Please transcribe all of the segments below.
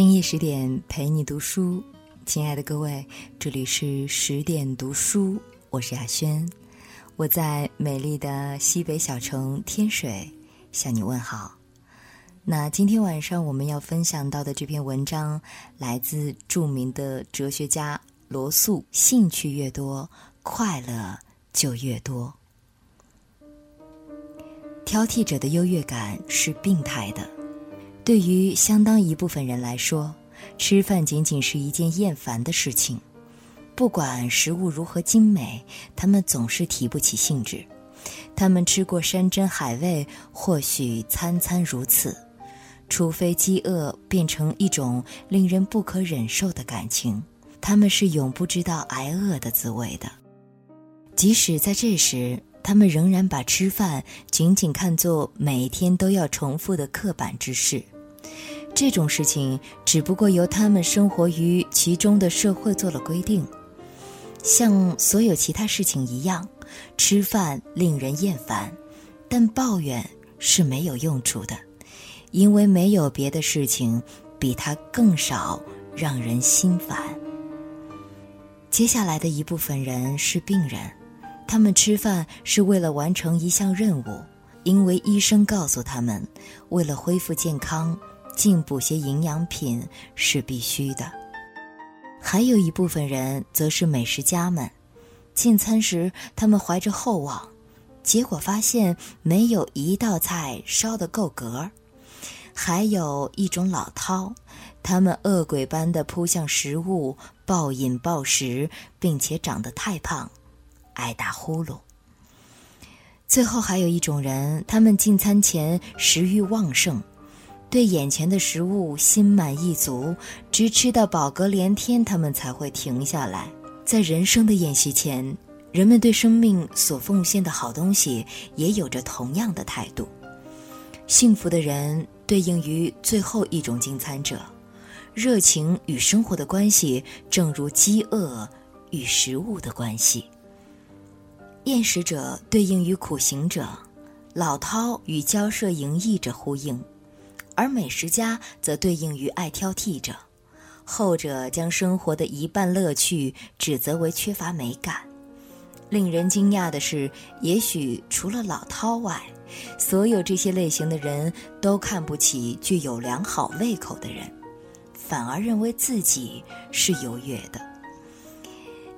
深夜十点陪你读书，亲爱的各位，这里是十点读书，我是雅轩，我在美丽的西北小城天水向你问好。那今天晚上我们要分享到的这篇文章，来自著名的哲学家罗素。兴趣越多，快乐就越多。挑剔者的优越感是病态的。对于相当一部分人来说，吃饭仅仅是一件厌烦的事情。不管食物如何精美，他们总是提不起兴致。他们吃过山珍海味，或许餐餐如此，除非饥饿变成一种令人不可忍受的感情，他们是永不知道挨饿的滋味的。即使在这时，他们仍然把吃饭仅仅看作每天都要重复的刻板之事，这种事情只不过由他们生活于其中的社会做了规定。像所有其他事情一样，吃饭令人厌烦，但抱怨是没有用处的，因为没有别的事情比它更少让人心烦。接下来的一部分人是病人。他们吃饭是为了完成一项任务，因为医生告诉他们，为了恢复健康，进补些营养品是必须的。还有一部分人则是美食家们，进餐时他们怀着厚望，结果发现没有一道菜烧得够格。还有一种老饕，他们恶鬼般的扑向食物，暴饮暴食，并且长得太胖。爱打呼噜。最后还有一种人，他们进餐前食欲旺盛，对眼前的食物心满意足，直吃到饱嗝连天，他们才会停下来。在人生的宴席前，人们对生命所奉献的好东西也有着同样的态度。幸福的人对应于最后一种进餐者，热情与生活的关系，正如饥饿与食物的关系。厌食者对应于苦行者，老饕与骄奢淫逸者呼应，而美食家则对应于爱挑剔者，后者将生活的一半乐趣指责为缺乏美感。令人惊讶的是，也许除了老饕外，所有这些类型的人都看不起具有良好胃口的人，反而认为自己是优越的。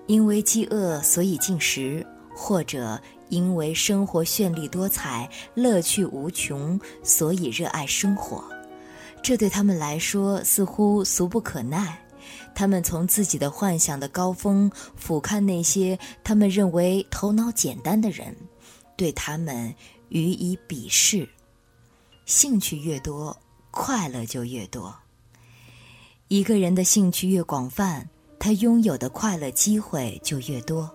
因为饥饿，所以进食。或者因为生活绚丽多彩、乐趣无穷，所以热爱生活，这对他们来说似乎俗不可耐。他们从自己的幻想的高峰俯瞰那些他们认为头脑简单的人，对他们予以鄙视。兴趣越多，快乐就越多。一个人的兴趣越广泛，他拥有的快乐机会就越多。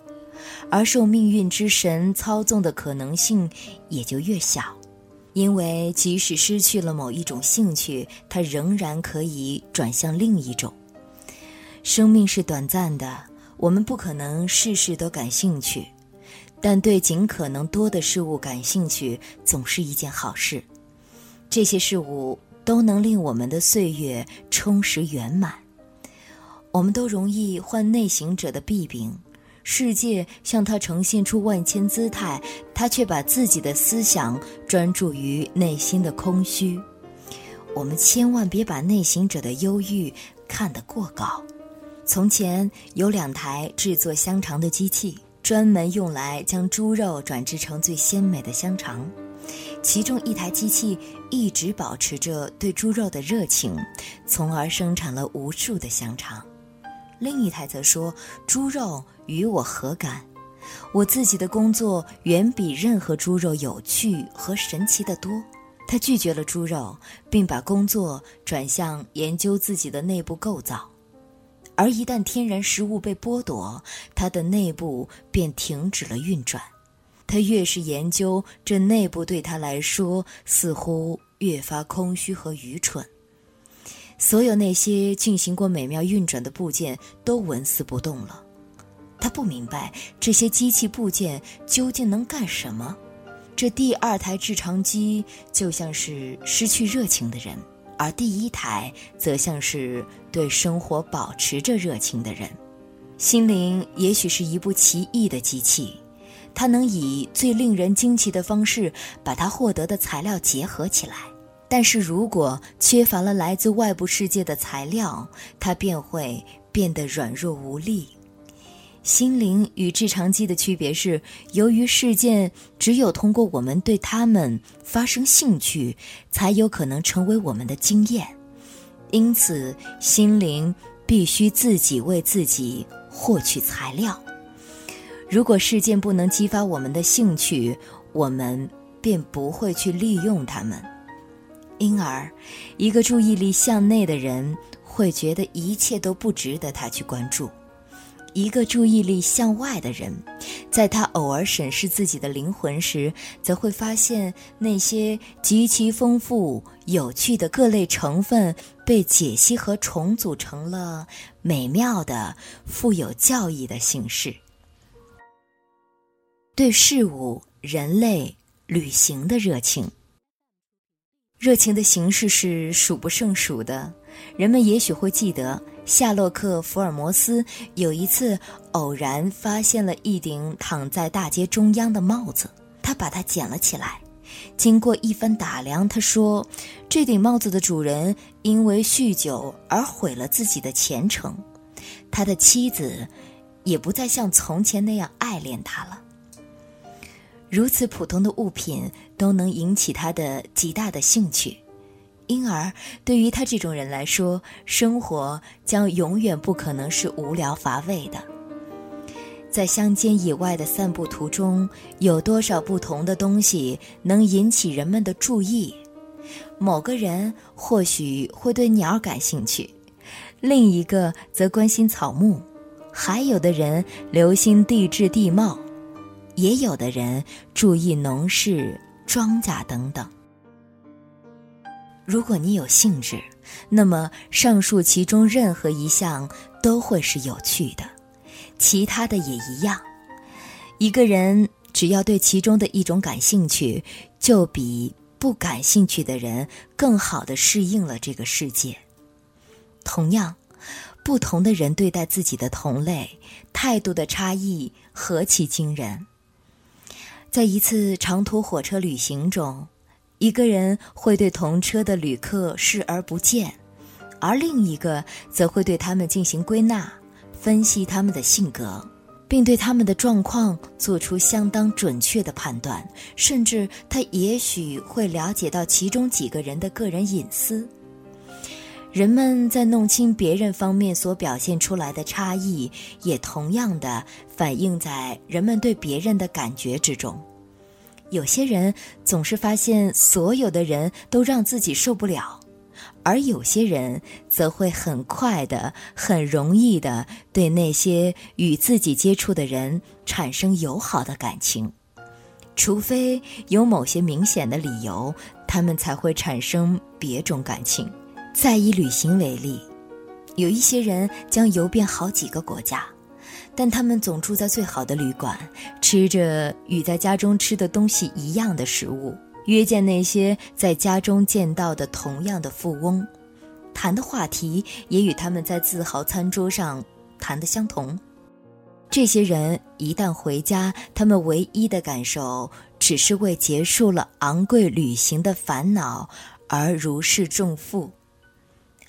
而受命运之神操纵的可能性也就越小，因为即使失去了某一种兴趣，他仍然可以转向另一种。生命是短暂的，我们不可能事事都感兴趣，但对尽可能多的事物感兴趣，总是一件好事。这些事物都能令我们的岁月充实圆满。我们都容易患内行者的弊病。世界向他呈现出万千姿态，他却把自己的思想专注于内心的空虚。我们千万别把内行者的忧郁看得过高。从前有两台制作香肠的机器，专门用来将猪肉转制成最鲜美的香肠。其中一台机器一直保持着对猪肉的热情，从而生产了无数的香肠。另一台则说：“猪肉与我何干？我自己的工作远比任何猪肉有趣和神奇的多。”他拒绝了猪肉，并把工作转向研究自己的内部构造。而一旦天然食物被剥夺，它的内部便停止了运转。他越是研究这内部，对他来说似乎越发空虚和愚蠢。所有那些进行过美妙运转的部件都纹丝不动了。他不明白这些机器部件究竟能干什么。这第二台制肠机就像是失去热情的人，而第一台则像是对生活保持着热情的人。心灵也许是一部奇异的机器，它能以最令人惊奇的方式把它获得的材料结合起来。但是如果缺乏了来自外部世界的材料，它便会变得软弱无力。心灵与制长机的区别是，由于事件只有通过我们对他们发生兴趣，才有可能成为我们的经验，因此心灵必须自己为自己获取材料。如果事件不能激发我们的兴趣，我们便不会去利用它们。因而，一个注意力向内的人会觉得一切都不值得他去关注。一个注意力向外的人，在他偶尔审视自己的灵魂时，则会发现那些极其丰富、有趣的各类成分被解析和重组成了美妙的、富有教义的形式。对事物、人类、旅行的热情，热情的形式是数不胜数的。人们也许会记得。夏洛克·福尔摩斯有一次偶然发现了一顶躺在大街中央的帽子，他把它捡了起来。经过一番打量，他说：“这顶帽子的主人因为酗酒而毁了自己的前程，他的妻子也不再像从前那样爱恋他了。如此普通的物品都能引起他的极大的兴趣。”因而，对于他这种人来说，生活将永远不可能是无聊乏味的。在乡间野外的散步途中，有多少不同的东西能引起人们的注意？某个人或许会对鸟感兴趣，另一个则关心草木，还有的人留心地质地貌，也有的人注意农事、庄稼等等。如果你有兴致，那么上述其中任何一项都会是有趣的，其他的也一样。一个人只要对其中的一种感兴趣，就比不感兴趣的人更好的适应了这个世界。同样，不同的人对待自己的同类，态度的差异何其惊人！在一次长途火车旅行中。一个人会对同车的旅客视而不见，而另一个则会对他们进行归纳、分析他们的性格，并对他们的状况做出相当准确的判断。甚至他也许会了解到其中几个人的个人隐私。人们在弄清别人方面所表现出来的差异，也同样的反映在人们对别人的感觉之中。有些人总是发现所有的人都让自己受不了，而有些人则会很快的、很容易的对那些与自己接触的人产生友好的感情，除非有某些明显的理由，他们才会产生别种感情。再以旅行为例，有一些人将游遍好几个国家。但他们总住在最好的旅馆，吃着与在家中吃的东西一样的食物，约见那些在家中见到的同样的富翁，谈的话题也与他们在自豪餐桌上谈的相同。这些人一旦回家，他们唯一的感受只是为结束了昂贵旅行的烦恼而如释重负，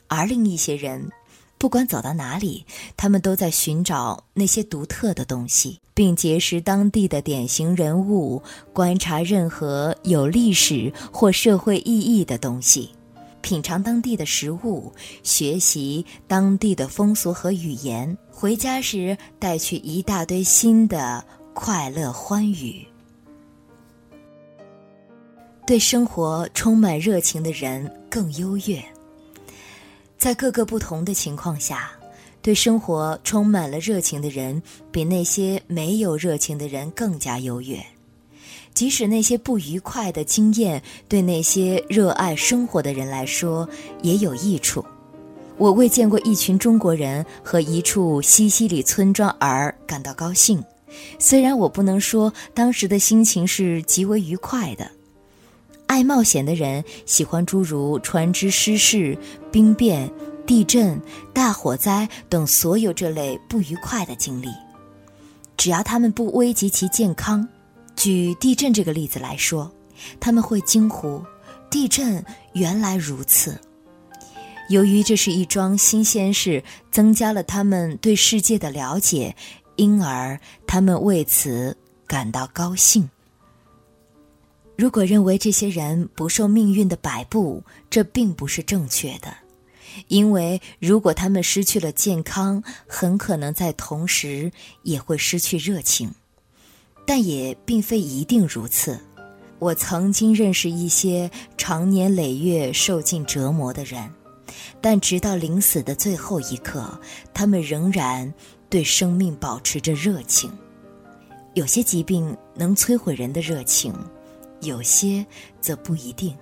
而另一些人。不管走到哪里，他们都在寻找那些独特的东西，并结识当地的典型人物，观察任何有历史或社会意义的东西，品尝当地的食物，学习当地的风俗和语言。回家时带去一大堆新的快乐欢愉。对生活充满热情的人更优越。在各个不同的情况下，对生活充满了热情的人，比那些没有热情的人更加优越。即使那些不愉快的经验对那些热爱生活的人来说也有益处。我为见过一群中国人和一处西西里村庄而感到高兴，虽然我不能说当时的心情是极为愉快的。爱冒险的人喜欢诸如船只失事、兵变、地震、大火灾等所有这类不愉快的经历，只要他们不危及其健康。举地震这个例子来说，他们会惊呼：“地震原来如此！”由于这是一桩新鲜事，增加了他们对世界的了解，因而他们为此感到高兴。如果认为这些人不受命运的摆布，这并不是正确的，因为如果他们失去了健康，很可能在同时也会失去热情。但也并非一定如此。我曾经认识一些长年累月受尽折磨的人，但直到临死的最后一刻，他们仍然对生命保持着热情。有些疾病能摧毁人的热情，有些则不一定。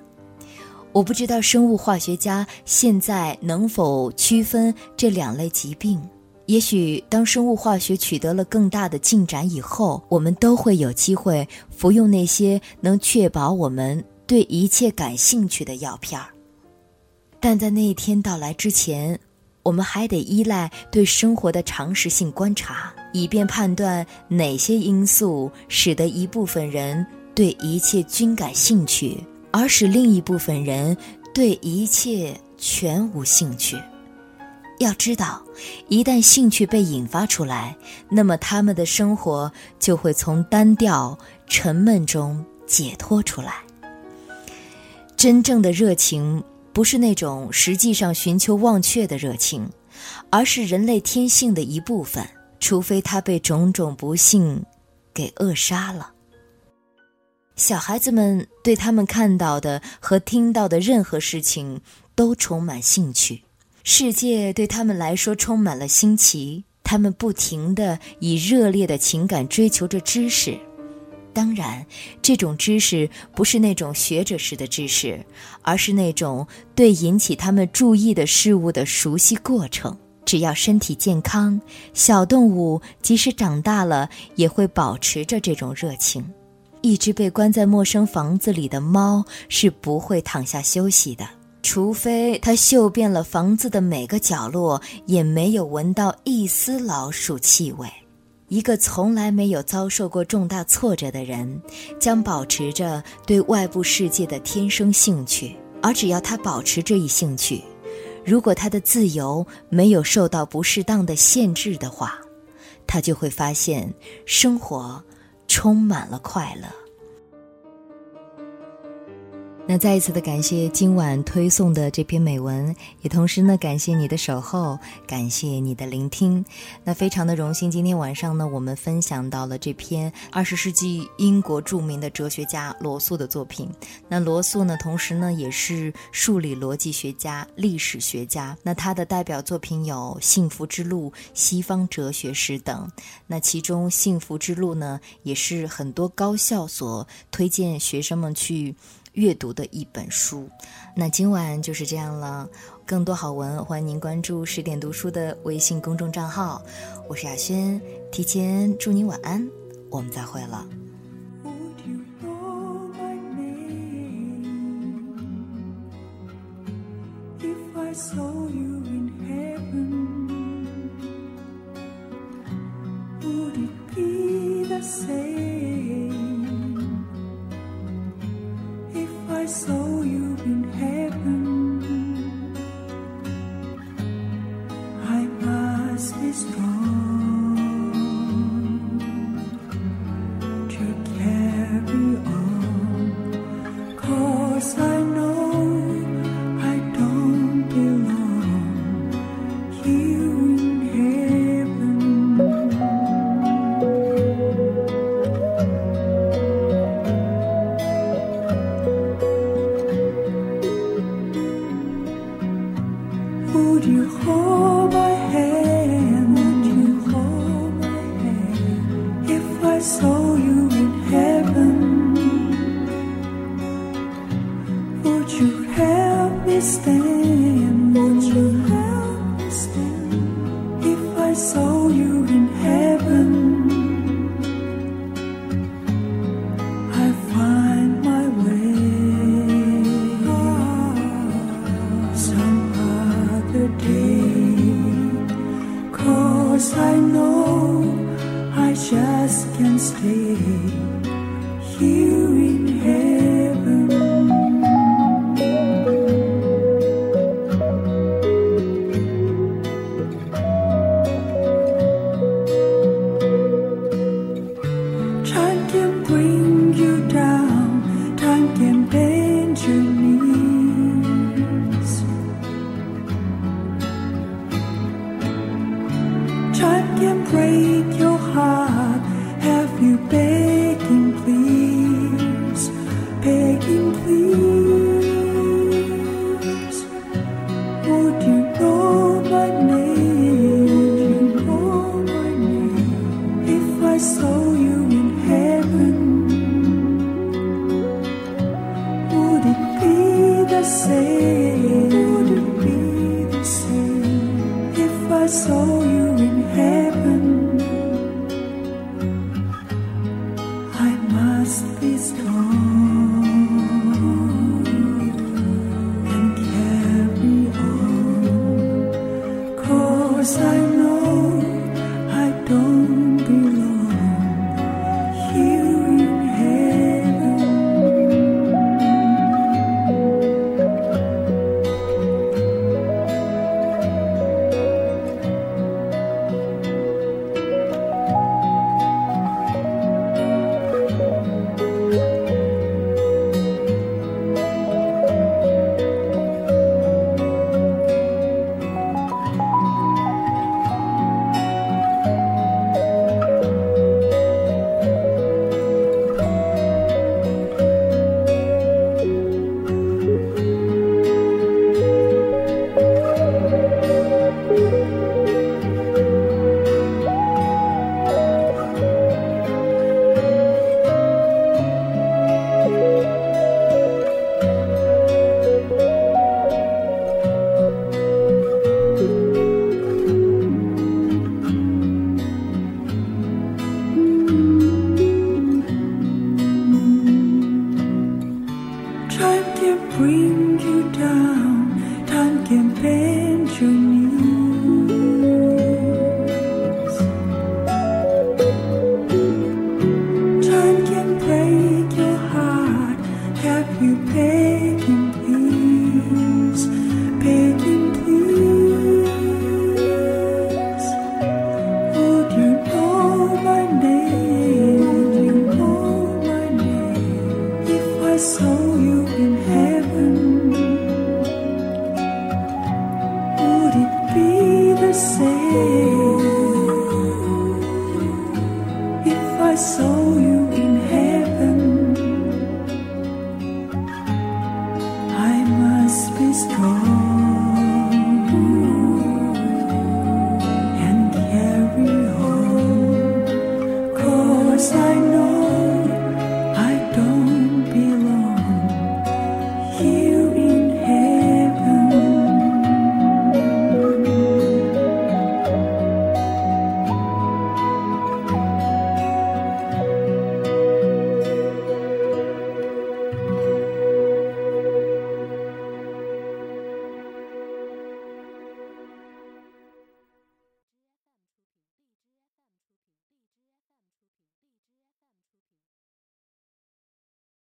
我不知道生物化学家现在能否区分这两类疾病。也许当生物化学取得了更大的进展以后，我们都会有机会服用那些能确保我们对一切感兴趣的药片儿。但在那一天到来之前，我们还得依赖对生活的常识性观察，以便判断哪些因素使得一部分人对一切均感兴趣，而使另一部分人对一切全无兴趣。要知道，一旦兴趣被引发出来，那么他们的生活就会从单调、沉闷中解脱出来。真正的热情不是那种实际上寻求忘却的热情，而是人类天性的一部分，除非他被种种不幸给扼杀了。小孩子们对他们看到的和听到的任何事情都充满兴趣。世界对他们来说充满了新奇，他们不停地以热烈的情感追求着知识。当然，这种知识不是那种学者式的知识，而是那种对引起他们注意的事物的熟悉过程。只要身体健康，小动物即使长大了也会保持着这种热情。一只被关在陌生房子里的猫是不会躺下休息的。除非它嗅遍了房子的每个角落，也没有闻到一丝老鼠气味。一个从来没有遭受过重大挫折的人，将保持着对外部世界的天生兴趣。而只要他保持这一兴趣，如果他的自由没有受到不适当的限制的话，他就会发现生活充满了快乐。那再一次的感谢今晚推送的这篇美文，也同时呢感谢你的守候，感谢你的聆听。那非常的荣幸，今天晚上呢我们分享到了这篇二十世纪英国著名的哲学家罗素的作品。那罗素呢，同时呢也是数理逻辑学家、历史学家。那他的代表作品有《幸福之路》《西方哲学史》等。那其中《幸福之路》呢，也是很多高校所推荐学生们去。阅读的一本书，那今晚就是这样了。更多好文，欢迎您关注十点读书的微信公众账号。我是亚轩，提前祝您晚安，我们再会了。I find my way. same? Would it be the same if I saw you?